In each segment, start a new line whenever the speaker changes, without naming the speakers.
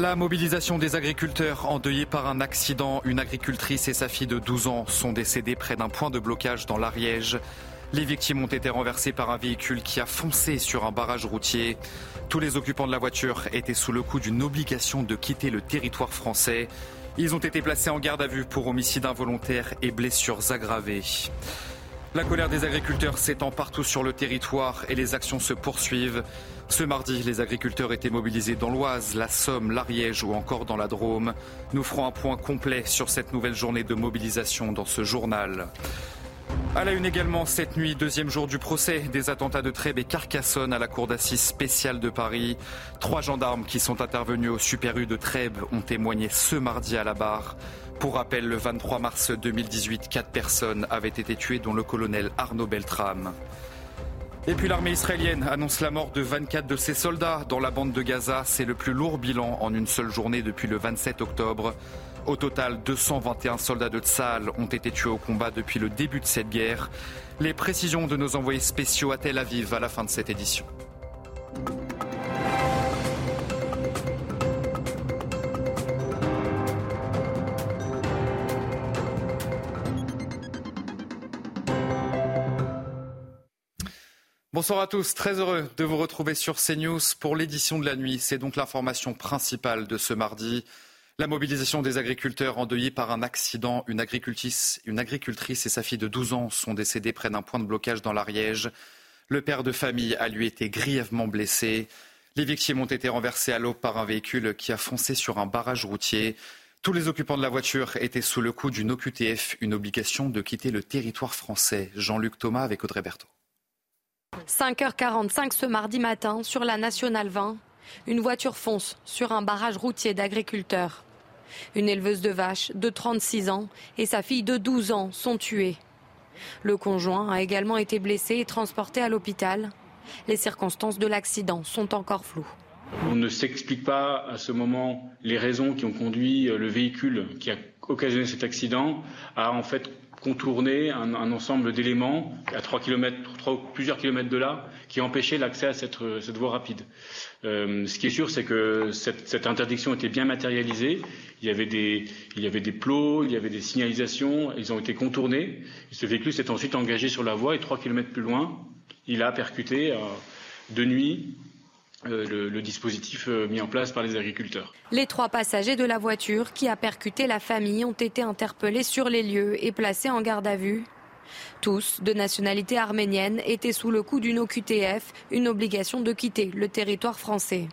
La mobilisation des agriculteurs endeuillés par un accident. Une agricultrice et sa fille de 12 ans sont décédées près d'un point de blocage dans l'Ariège. Les victimes ont été renversées par un véhicule qui a foncé sur un barrage routier. Tous les occupants de la voiture étaient sous le coup d'une obligation de quitter le territoire français. Ils ont été placés en garde à vue pour homicide involontaire et blessures aggravées. La colère des agriculteurs s'étend partout sur le territoire et les actions se poursuivent. Ce mardi, les agriculteurs étaient mobilisés dans l'Oise, la Somme, l'Ariège ou encore dans la Drôme. Nous ferons un point complet sur cette nouvelle journée de mobilisation dans ce journal. À la une également, cette nuit, deuxième jour du procès des attentats de Trèbes et Carcassonne à la cour d'assises spéciale de Paris. Trois gendarmes qui sont intervenus au Super U de Trèbes ont témoigné ce mardi à la barre. Pour rappel, le 23 mars 2018, quatre personnes avaient été tuées, dont le colonel Arnaud Beltrame. Et puis l'armée israélienne annonce la mort de 24 de ses soldats dans la bande de Gaza. C'est le plus lourd bilan en une seule journée depuis le 27 octobre. Au total, 221 soldats de Tsahal ont été tués au combat depuis le début de cette guerre. Les précisions de nos envoyés spéciaux à Tel Aviv à la fin de cette édition. Bonsoir à tous, très heureux de vous retrouver sur CNews pour l'édition de la nuit. C'est donc l'information principale de ce mardi. La mobilisation des agriculteurs endeuillés par un accident. Une agricultrice, une agricultrice et sa fille de 12 ans sont décédées près d'un point de blocage dans l'Ariège. Le père de famille a lui été grièvement blessé. Les victimes ont été renversées à l'eau par un véhicule qui a foncé sur un barrage routier. Tous les occupants de la voiture étaient sous le coup d'une OQTF, une obligation de quitter le territoire français. Jean-Luc Thomas avec Audrey Berthaud.
5h45 ce mardi matin, sur la Nationale 20, une voiture fonce sur un barrage routier d'agriculteurs. Une éleveuse de vaches de 36 ans et sa fille de 12 ans sont tuées. Le conjoint a également été blessé et transporté à l'hôpital. Les circonstances de l'accident sont encore floues.
On ne s'explique pas à ce moment les raisons qui ont conduit le véhicule qui a occasionné cet accident à en fait contourner un, ensemble d'éléments à 3 km, 3, plusieurs kilomètres de là qui empêchaient l'accès à cette, cette, voie rapide. Euh, ce qui est sûr, c'est que cette, interdiction était bien matérialisée. Il y, avait des, plots, il y avait des signalisations, ils ont été contournés. Ce véhicule s'est ensuite engagé sur la voie et 3 km plus loin, il a percuté euh, de nuit euh, le, le, dispositif euh, mis en place par les agriculteurs.
Les trois passagers de la voiture qui a percuté la famille ont été interpellés sur les lieux et placés en garde à vue. Tous, de nationalité arménienne, étaient sous le coup d'une OQTF, une obligation de quitter le territoire français.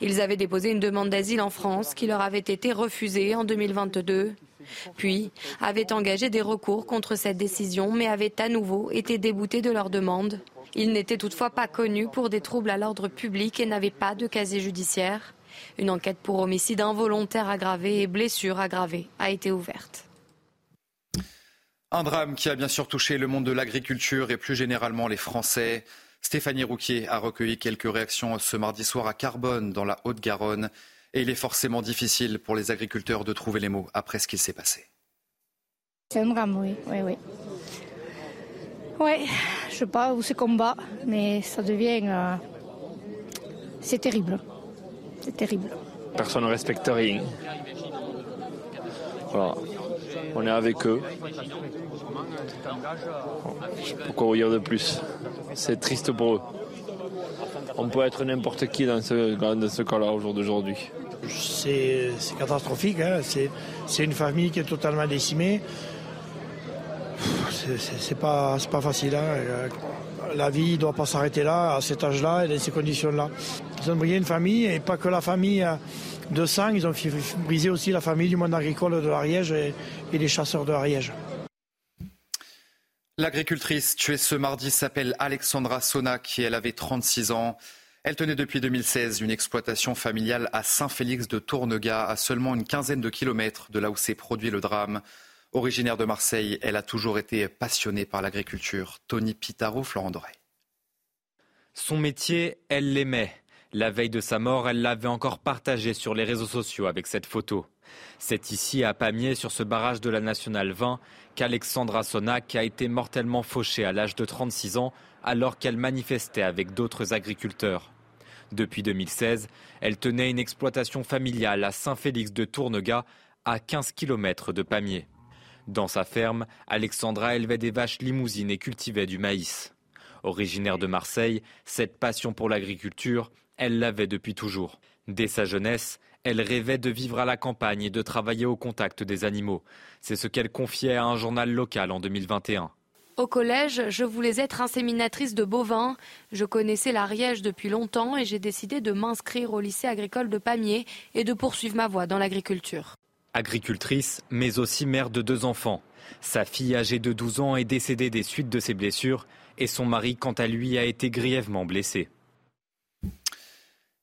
Ils avaient déposé une demande d'asile en France qui leur avait été refusée en 2022. Puis avaient engagé des recours contre cette décision, mais avaient à nouveau été déboutés de leur demande. Ils n'étaient toutefois pas connus pour des troubles à l'ordre public et n'avaient pas de casier judiciaire. Une enquête pour homicide involontaire aggravé et blessure aggravée a été ouverte.
Un drame qui a bien sûr touché le monde de l'agriculture et plus généralement les Français. Stéphanie Rouquier a recueilli quelques réactions ce mardi soir à Carbone, dans la Haute-Garonne. Et il est forcément difficile pour les agriculteurs de trouver les mots après ce qu'il s'est passé.
C'est un drame, oui, oui, oui. Ne sais pas où c'est combat, mais ça devient. Euh, c'est terrible. C'est terrible.
Personne ne respecte rien. Voilà. On est avec eux. Pourquoi vous dire de plus? C'est triste pour eux. On peut être n'importe qui dans ce, dans ce cas-là au jour d'aujourd'hui.
C'est catastrophique. Hein. C'est une famille qui est totalement décimée. C'est pas, pas facile. Hein. La vie ne doit pas s'arrêter là, à cet âge-là et dans ces conditions-là. Ils ont brisé une famille et pas que la famille de sang, ils ont brisé aussi la famille du monde agricole de l'Ariège et, des chasseurs de l'Ariège.
L'agricultrice tuée ce mardi s'appelle Alexandra Sonac et elle avait 36 ans. Elle tenait depuis 2016 une exploitation familiale à Saint-Félix de Tournegas, à seulement une quinzaine de kilomètres de là où s'est produit le drame. Originaire de Marseille, elle a toujours été passionnée par l'agriculture. Tony Pitaro, Florent Doré.
Son métier, elle l'aimait. La veille de sa mort, elle l'avait encore partagé sur les réseaux sociaux avec cette photo. C'est ici, à Pamiers, sur ce barrage de la Nationale 20, qu'Alexandra Sonac a été mortellement fauchée à l'âge de 36 ans alors qu'elle manifestait avec d'autres agriculteurs. Depuis 2016, elle tenait une exploitation familiale à Saint-Félix de Tournegas, à 15 km de Pamiers. Dans sa ferme, Alexandra élevait des vaches limousines et cultivait du maïs. Originaire de Marseille, cette passion pour l'agriculture, elle l'avait depuis toujours. Dès sa jeunesse, elle rêvait de vivre à la campagne et de travailler au contact des animaux. C'est ce qu'elle confiait à un journal local en 2021.
Au collège, je voulais être inséminatrice de bovins. Je connaissais l'Ariège depuis longtemps et j'ai décidé de m'inscrire au lycée agricole de Pamiers et de poursuivre ma voie dans l'agriculture.
Agricultrice, mais aussi mère de deux enfants. Sa fille âgée de 12 ans est décédée des suites de ses blessures et son mari, quant à lui, a été grièvement blessé.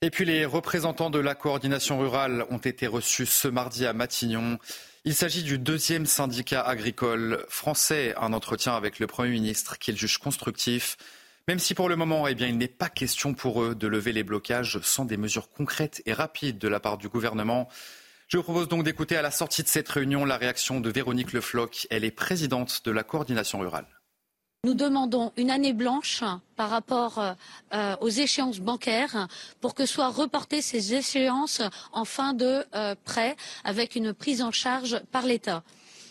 Et puis les représentants de la coordination rurale ont été reçus ce mardi à Matignon. Il s'agit du deuxième syndicat agricole français, un entretien avec le Premier ministre qu'il juge constructif, même si pour le moment, eh bien, il n'est pas question pour eux de lever les blocages sans des mesures concrètes et rapides de la part du gouvernement. Je propose donc d'écouter à la sortie de cette réunion la réaction de Véronique Le Floch. Elle est présidente de la coordination rurale.
Nous demandons une année blanche par rapport euh, aux échéances bancaires pour que soient reportées ces échéances en fin de euh, prêt avec une prise en charge par l'État.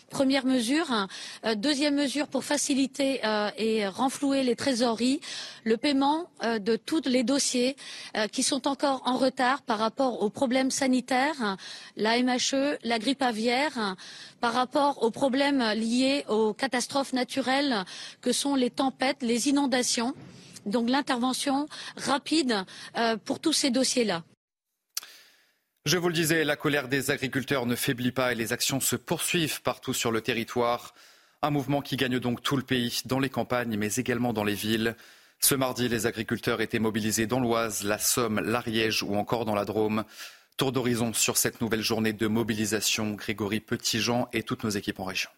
Première mesure. Euh, deuxième mesure pour faciliter euh, et renflouer les trésoreries, le paiement euh, de tous les dossiers qui sont encore en retard par rapport aux problèmes sanitaires, la MHE, la grippe aviaire, par rapport aux problèmes liés aux catastrophes naturelles que sont les tempêtes, les inondations. Donc l'intervention rapide pour tous ces dossiers-là.
Je vous le disais, la colère des agriculteurs ne faiblit pas et les actions se poursuivent partout sur le territoire. Un mouvement qui gagne donc tout le pays, dans les campagnes, mais également dans les villes. Ce mardi, les agriculteurs étaient mobilisés dans l'Oise, la Somme, l'Ariège ou encore dans la Drôme. Tour d'horizon sur cette nouvelle journée de mobilisation. Grégory Petitjean et toutes nos équipes en région.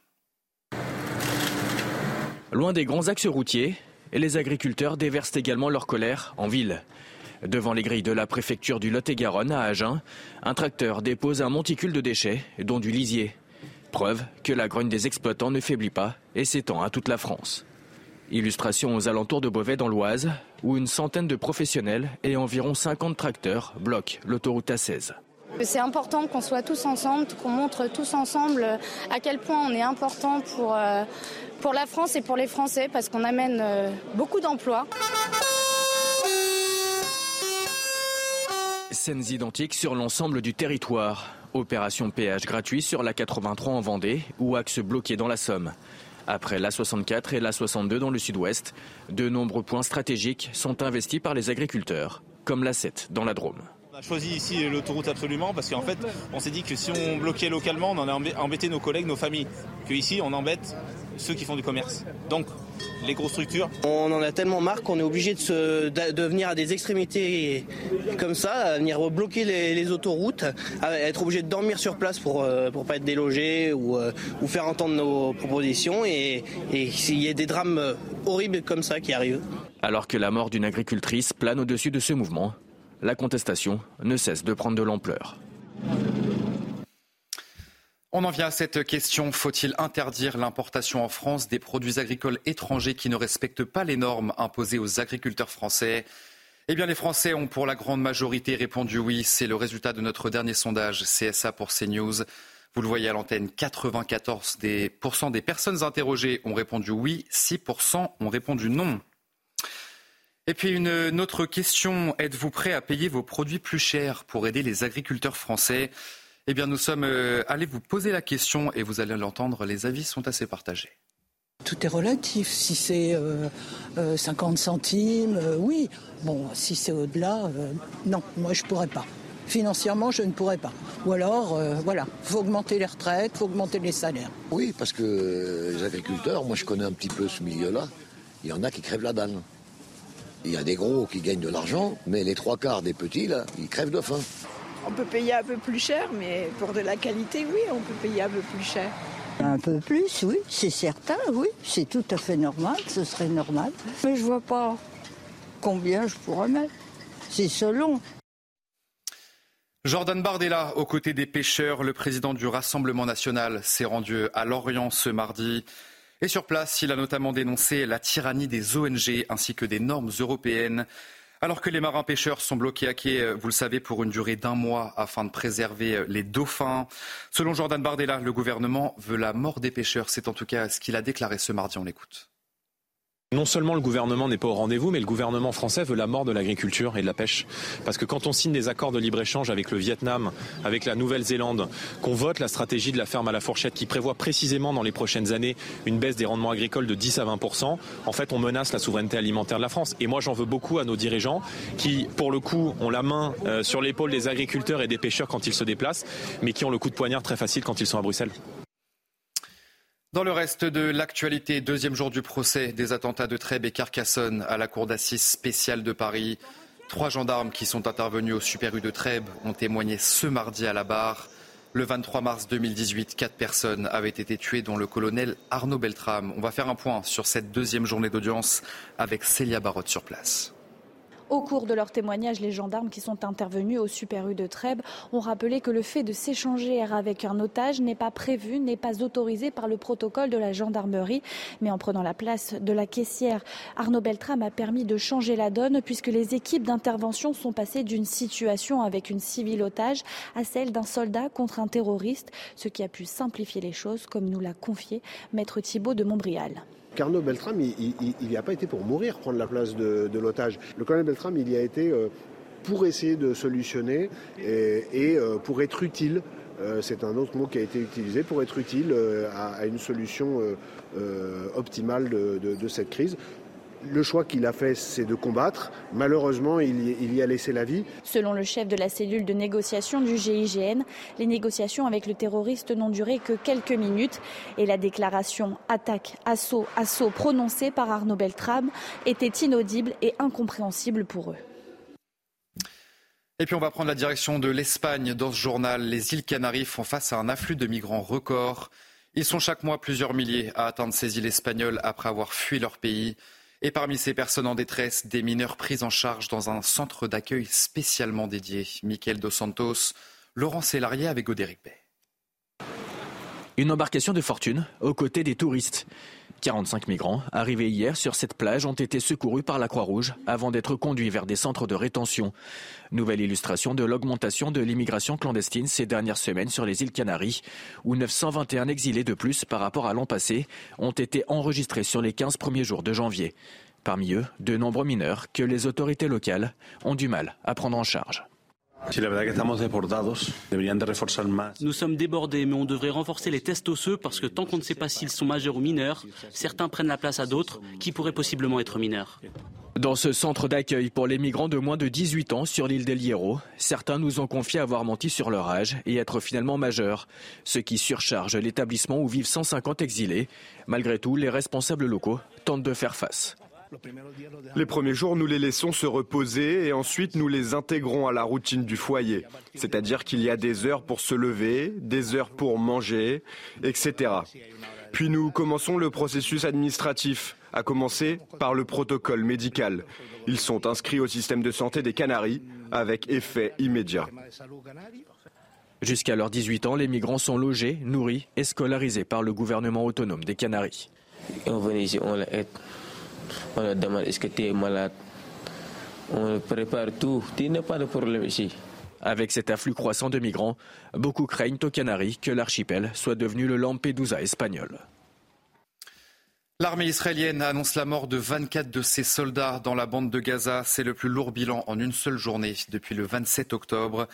Loin des grands axes routiers, les agriculteurs déversent également leur colère en ville. Devant les grilles de la préfecture du Lot-et-Garonne à Agen, un tracteur dépose un monticule de déchets, dont du lisier. Preuve que la grogne des exploitants ne faiblit pas et s'étend à toute la France. Illustration aux alentours de Beauvais dans l'Oise, où une centaine de professionnels et environ 50 tracteurs bloquent l'autoroute A16.
C'est important qu'on soit tous ensemble, qu'on montre tous ensemble à quel point on est important pour, euh, pour la France et pour les Français, parce qu'on amène euh, beaucoup d'emplois.
Scènes identiques sur l'ensemble du territoire. Opération péage gratuit sur la 83 en Vendée ou axe bloqué dans la Somme. Après la 64 et la 62 dans le sud-ouest, de nombreux points stratégiques sont investis par les agriculteurs, comme la 7 dans la Drôme.
On a choisi ici l'autoroute absolument parce qu'en fait, on s'est dit que si on bloquait localement, on en a embêté nos collègues, nos familles. Que ici, on embête ceux qui font du commerce. Donc, les grosses structures.
On en a tellement marre qu'on est obligé de, venir à des extrémités comme ça, à venir bloquer les, autoroutes, à être obligé de dormir sur place pour ne euh, pas être délogé euh, ou, faire entendre nos propositions et, et s'il y a des drames horribles comme ça qui arrivent.
Alors que la mort d'une agricultrice plane au-dessus de ce mouvement, la contestation ne cesse de prendre de l'ampleur.
On en vient à cette question. Faut-il interdire l'importation en France des produits agricoles étrangers qui ne respectent pas les normes imposées aux agriculteurs français? Eh bien, les Français ont pour la grande majorité répondu oui. C'est le résultat de notre dernier sondage CSA pour CNews. Vous le voyez à l'antenne, 94% des, personnes interrogées ont répondu oui, 6% ont répondu non. Et puis une autre question, êtes-vous prêt à payer vos produits plus chers pour aider les agriculteurs français? Eh bien, nous sommes euh, allés vous poser la question et vous allez l'entendre, les avis sont assez partagés.
Tout est relatif. Si c'est 50 euh, euh, centimes, oui. Bon, si c'est au-delà, non, moi je ne pourrais pas. Financièrement, je ne pourrais pas. Ou alors, voilà, il faut augmenter les retraites, il faut augmenter les salaires.
Oui, parce que les agriculteurs, moi je connais un petit peu ce milieu-là, il y en a qui crèvent la dalle. Il y a des gros qui gagnent de l'argent, mais les trois quarts des petits, là, ils crèvent de faim.
On peut payer un peu plus cher, mais pour de la qualité, oui, on peut payer un peu plus cher.
Un peu plus, oui, c'est certain, oui. C'est tout à fait normal, ce serait normal. Mais je vois pas combien je pourrais mettre. C'est selon.
Jordan Bardella, aux côtés des pêcheurs, le président du Rassemblement national, s'est rendu à Lorient ce mardi. Et sur place, il a notamment dénoncé la tyrannie des ONG ainsi que des normes européennes. Alors que les marins pêcheurs sont bloqués à quai, vous le savez, pour une durée d'un mois afin de préserver les dauphins. Selon Jordan Bardella, le gouvernement veut la mort des pêcheurs. C'est en tout cas ce qu'il a déclaré ce mardi. On l'écoute.
Non seulement le gouvernement n'est pas au rendez-vous, mais le gouvernement français veut la mort de l'agriculture et de la pêche. Parce que quand on signe des accords de libre-échange avec le Vietnam, avec la Nouvelle-Zélande, qu'on vote la stratégie de la ferme à la fourchette qui prévoit précisément dans les prochaines années une baisse des rendements agricoles de 10 à 20% en fait on menace la souveraineté alimentaire de la France. Et moi j'en veux beaucoup à nos dirigeants qui, pour le coup, ont la main euh, sur l'épaule des agriculteurs et des pêcheurs quand ils se déplacent, mais qui ont le coup de poignard très facile quand ils sont à Bruxelles.
Dans le reste de l'actualité, deuxième jour du procès des attentats de Trèbes et Carcassonne à la Cour d'assises spéciale de Paris. Trois gendarmes qui sont intervenus au Super U de Trèbes ont témoigné ce mardi à la barre. Le 23 mars 2018, quatre personnes avaient été tuées, dont le colonel Arnaud Beltrame. On va faire un point sur cette deuxième journée d'audience avec Célia Barotte sur place.
Au cours de leur témoignage, les gendarmes qui sont intervenus au Super U de Trèbes ont rappelé que le fait de s'échanger avec un otage n'est pas prévu, n'est pas autorisé par le protocole de la gendarmerie. Mais en prenant la place de la caissière, Arnaud Beltrame a permis de changer la donne puisque les équipes d'intervention sont passées d'une situation avec une civile otage à celle d'un soldat contre un terroriste, ce qui a pu simplifier les choses, comme nous l'a confié Maître Thibault de Montbrial.
Carnot Beltrame, il n'y a pas été pour mourir, prendre la place de, l'otage. Le colonel Beltrame, il y a été euh, pour essayer de solutionner et, euh, pour être utile. Euh, c'est un autre mot qui a été utilisé pour être utile à, une solution optimale de cette crise. Le choix qu'il a fait, c'est de combattre. Malheureusement, il y, a laissé la vie.
Selon le chef de la cellule de négociation du GIGN, les négociations avec le terroriste n'ont duré que quelques minutes et la déclaration attaque, assaut, assaut prononcée par Arnaud Beltrame était inaudible et incompréhensible pour eux.
Et puis on va prendre la direction de l'Espagne. Dans ce journal, les îles Canaries font face à un afflux de migrants record. Ils sont chaque mois plusieurs milliers à atteindre ces îles espagnoles après avoir fui leur pays. Et parmi ces personnes en détresse, des mineurs pris en charge dans un centre d'accueil spécialement dédié. Michael Dos Santos, Laurent Sélarié avec Godéric Bay.
Une embarcation de fortune aux côtés des touristes. 45 migrants arrivés hier sur cette plage ont été secourus par la Croix-Rouge avant d'être conduits vers des centres de rétention. Nouvelle illustration de l'augmentation de l'immigration clandestine ces dernières semaines sur les îles Canaries, où 921 exilés de plus par rapport à l'an passé ont été enregistrés sur les 15 premiers jours de janvier. Parmi eux, de nombreux mineurs que les autorités locales ont du mal à prendre en charge.
Nous sommes débordés, mais on devrait renforcer les tests osseux parce que tant qu'on ne sait pas s'ils sont majeurs ou mineurs, certains prennent la place à d'autres qui pourraient possiblement être mineurs.
Dans ce centre d'accueil pour les migrants de moins de 18 ans sur l'île d'El Hierro, certains nous ont confié avoir menti sur leur âge et être finalement majeurs, ce qui surcharge l'établissement où vivent 150 exilés. Malgré tout, les responsables locaux tentent de faire face.
Les premiers jours, nous les laissons se reposer et ensuite nous les intégrons à la routine du foyer. C'est-à-dire qu'il y a des heures pour se lever, des heures pour manger, etc. Puis nous commençons le processus administratif, à commencer par le protocole médical. Ils sont inscrits au système de santé des Canaries avec effet immédiat.
Jusqu'à leurs 18 ans, les migrants sont logés, nourris et scolarisés par le gouvernement autonome des Canaries. On leur demande est-ce que tu es malade. On prépare tout. Tu n'as pas de problème ici. Avec cet afflux croissant de migrants, beaucoup craignent aux Canaries que l'archipel soit devenu le Lampedusa espagnol.
L'armée israélienne annonce la mort de 24 de ses soldats dans la bande de Gaza. C'est le plus lourd bilan en une seule journée depuis le 27 octobre.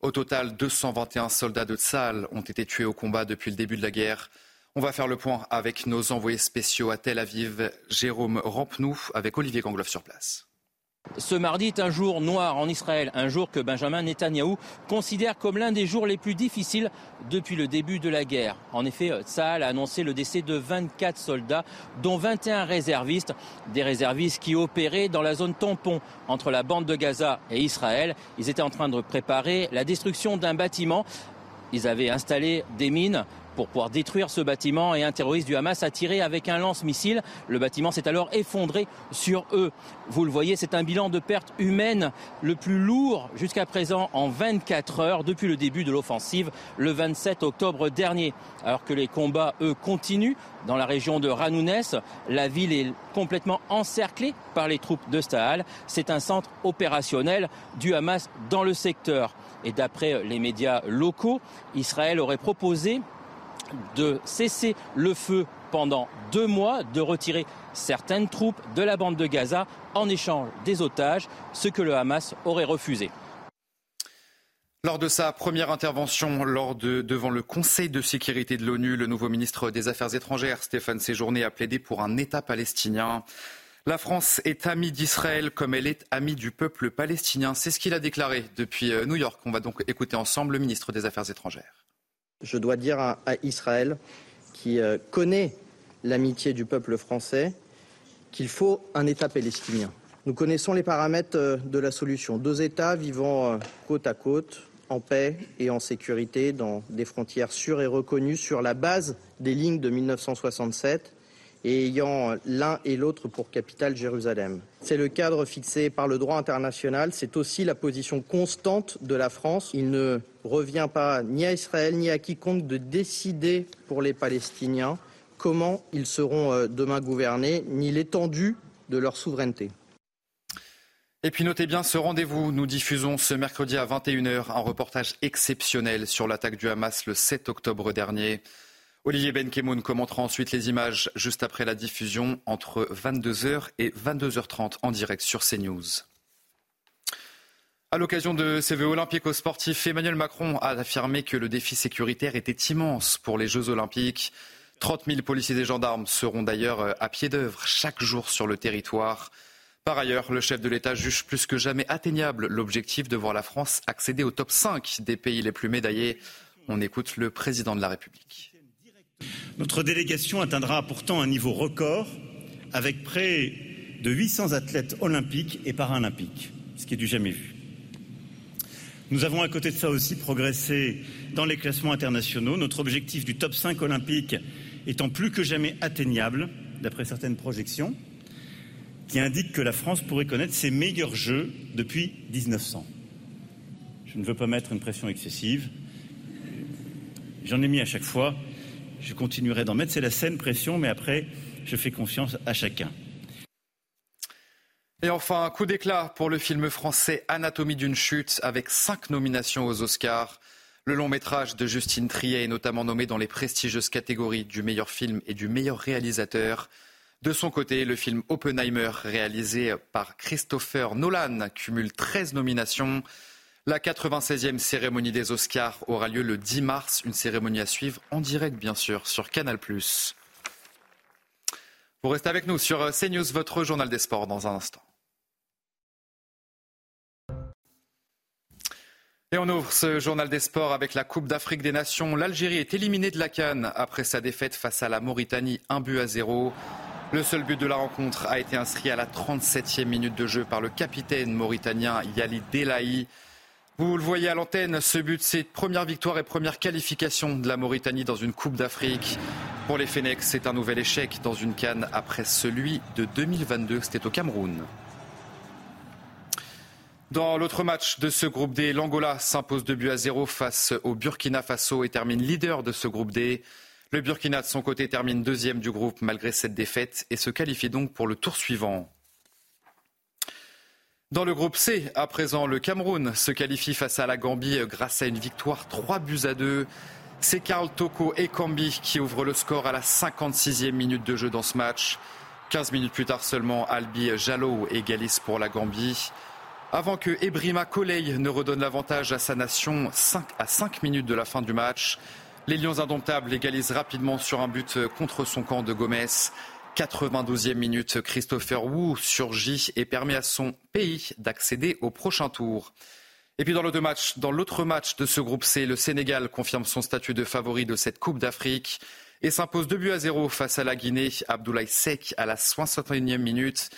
Au total, 221 soldats de Tsahal ont été tués au combat depuis le début de la guerre. On va faire le point avec nos envoyés spéciaux à Tel Aviv, Jérôme Rampenou, avec Olivier Gangloff sur place.
Ce mardi est un jour noir en Israël, un jour que Benjamin Netanyahou considère comme l'un des jours les plus difficiles depuis le début de la guerre. En effet, Tsahal a annoncé le décès de 24 soldats, dont 21 réservistes, des réservistes qui opéraient dans la zone tampon entre la bande de Gaza et Israël. Ils étaient en train de préparer la destruction d'un bâtiment. Ils avaient installé des mines pour pouvoir détruire ce bâtiment et un terroriste du Hamas a tiré avec un lance-missile. Le bâtiment s'est alors effondré sur eux. Vous le voyez, c'est un bilan de pertes humaines le plus lourd jusqu'à présent en 24 heures depuis le début de l'offensive le 27 octobre dernier. Alors que les combats, eux, continuent dans la région de Ranounès, la ville est complètement encerclée par les troupes de Stahal. C'est un centre opérationnel du Hamas dans le secteur. Et d'après les médias locaux, Israël aurait proposé de cesser le feu pendant deux mois, de retirer certaines troupes de la bande de Gaza en échange des otages, ce que le Hamas aurait refusé.
Lors de sa première intervention devant le Conseil de sécurité de l'ONU, le nouveau ministre des Affaires étrangères, Stéphane Séjourné, a plaidé pour un État palestinien. La France est amie d'Israël comme elle est amie du peuple palestinien. C'est ce qu'il a déclaré depuis euh, New York. On va donc écouter ensemble le ministre des Affaires étrangères.
Je dois dire à, Israël, qui euh, connaît l'amitié du peuple français, qu'il faut un État palestinien. Nous connaissons les paramètres euh, de la solution. Deux États vivant euh, côte à côte, en paix et en sécurité, dans des frontières sûres et reconnues sur la base des lignes de 1967 et ayant l'un et l'autre pour capitale Jérusalem. C'est le cadre fixé par le droit international, c'est aussi la position constante de la France. Il ne revient pas ni à Israël ni à quiconque de décider pour les Palestiniens comment ils seront euh, demain gouvernés, ni l'étendue de leur souveraineté.
Et puis notez bien ce rendez-vous. Nous diffusons ce mercredi à 21h un reportage exceptionnel sur l'attaque du Hamas le 7 octobre dernier. Olivier Benkemoun commentera ensuite les images juste après la diffusion entre 22h et 22h30 en direct sur CNews. À l'occasion de ces Vœux olympiques aux sportifs, Emmanuel Macron a affirmé que le défi sécuritaire était immense pour les Jeux olympiques. 30 000 policiers et gendarmes seront d'ailleurs à pied d'œuvre chaque jour sur le territoire. Par ailleurs, le chef de l'État juge plus que jamais atteignable l'objectif de voir la France accéder au top 5 des pays les plus médaillés. On écoute le président de la République.
Notre délégation atteindra pourtant un niveau record avec près de 800 athlètes olympiques et paralympiques, ce qui est du jamais vu. Nous avons à côté de ça aussi progressé dans les classements internationaux, notre objectif du top 5 olympique étant plus que jamais atteignable, d'après certaines projections, qui indiquent que la France pourrait connaître ses meilleurs jeux depuis 1900. Je ne veux pas mettre une pression excessive. J'en ai mis à chaque fois je continuerai d'en mettre. C'est la saine pression, mais après, je fais confiance à chacun.
Et enfin, un coup d'éclat pour le film français Anatomie d'une chute avec cinq nominations aux Oscars. Le long métrage de Justine Triet est notamment nommé dans les prestigieuses catégories du meilleur film et du meilleur réalisateur. De son côté, le film Oppenheimer, réalisé par Christopher Nolan, cumule 13 nominations. La 96e cérémonie des Oscars aura lieu le 10 mars, une cérémonie à suivre en direct bien sûr sur Canal+. Vous restez avec nous sur CNews, votre journal des sports dans un instant. Et on ouvre ce journal des sports avec la Coupe d'Afrique des Nations. L'Algérie est éliminée de la Cannes après sa défaite face à la Mauritanie, un but à zéro. Le seul but de la rencontre a été inscrit à la 37e minute de jeu par le capitaine mauritanien Yali Delahi. Vous le voyez à l'antenne, ce but, c'est première victoire et première qualification de la Mauritanie dans une Coupe d'Afrique. Pour les Fennecs, c'est un nouvel échec dans une canne après celui de 2022, c'était au Cameroun. Dans l'autre match de ce groupe D, l'Angola s'impose de but à zéro face au Burkina Faso et termine leader de ce groupe D. Le Burkina, de son côté, termine deuxième du groupe malgré cette défaite et se qualifie donc pour le tour suivant. Dans le groupe C, à présent, le Cameroun se qualifie face à la Gambie grâce à une victoire 3 buts à 2. C'est Karl Toko et Kambi qui ouvrent le score à la 56e minute de jeu dans ce match. 15 minutes plus tard seulement, Albi Jallo égalise pour la Gambie. Avant que Ebrima Kolei ne redonne l'avantage à sa nation 5 à 5 minutes de la fin du match, les Lions indomptables égalisent rapidement sur un but contre son camp de Gomez. 92e minute, Christopher Wu surgit et permet à son pays d'accéder au prochain tour. Et puis dans l'autre match, match de ce groupe C, le Sénégal confirme son statut de favori de cette Coupe d'Afrique et s'impose 2 buts à 0 face à la Guinée. Abdoulaye Sek à la 61e minute.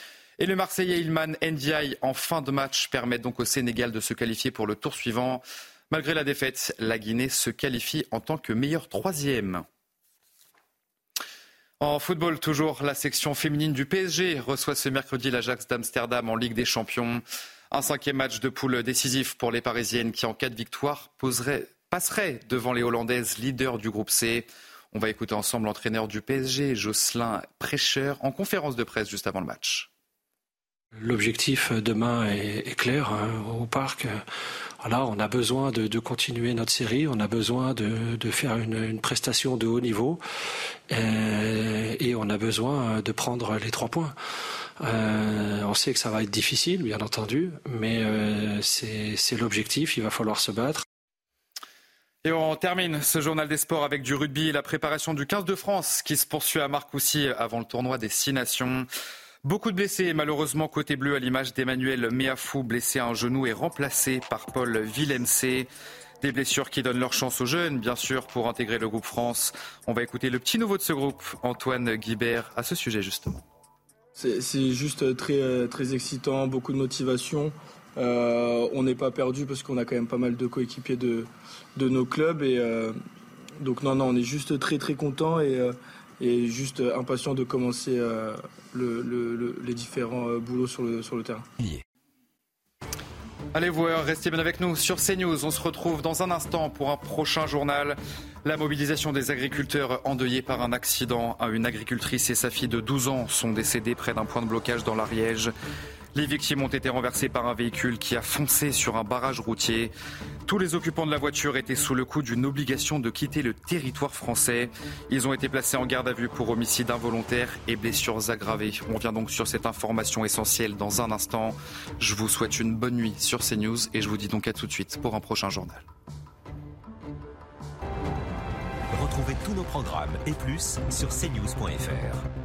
Et le Marseillais Ilman Ndiaye en fin de match permet donc au Sénégal de se qualifier pour le tour suivant. Malgré la défaite, la Guinée se qualifie en tant que meilleur troisième. En football, toujours, la section féminine du PSG reçoit ce mercredi l'Ajax d'Amsterdam en Ligue des Champions. Un cinquième match de poule décisif pour les Parisiennes qui, en cas de victoire, passerait devant les Hollandaises, leaders du groupe C. On va écouter ensemble l'entraîneur du PSG, Jocelyn Prêcheur, en conférence de presse juste avant le match.
L'objectif demain est, clair hein, au parc. Voilà, on a besoin de, continuer notre série, on a besoin de, faire une, prestation de haut niveau euh, et on a besoin de prendre les trois points. Euh, on sait que ça va être difficile, bien entendu, mais euh, c'est l'objectif, il va falloir se battre.
Et on termine ce journal des sports avec du rugby et la préparation du 15 de France qui se poursuit à Marcoussis avant le tournoi des Six Nations. Beaucoup de blessés, malheureusement côté bleu à l'image d'Emmanuel Meafou, blessé à un genou et remplacé par Paul Villemc. Des blessures qui donnent leur chance aux jeunes, bien sûr, pour intégrer le groupe France. On va écouter le petit nouveau de ce groupe, Antoine Guibert, à ce sujet justement.
C'est juste très, très excitant, beaucoup de motivation. Euh, on n'est pas perdu parce qu'on a quand même pas mal de coéquipiers de, de nos clubs. Et, euh, donc non, non, on est juste très très content euh, et juste impatient de commencer le, les différents boulots sur le, sur le terrain.
Allez vous restez bien avec nous sur CNews. On se retrouve dans un instant pour un prochain journal. La mobilisation des agriculteurs endeuillés par un accident. Une agricultrice et sa fille de 12 ans sont décédées près d'un point de blocage dans l'Ariège. Les victimes ont été renversées par un véhicule qui a foncé sur un barrage routier. Tous les occupants de la voiture étaient sous le coup d'une obligation de quitter le territoire français. Ils ont été placés en garde à vue pour homicide involontaire et blessures aggravées. On vient donc sur cette information essentielle dans un instant. Je vous souhaite une bonne nuit sur CNews et je vous dis donc à tout de suite pour un prochain journal.
Retrouvez tous nos programmes et plus sur cnews.fr.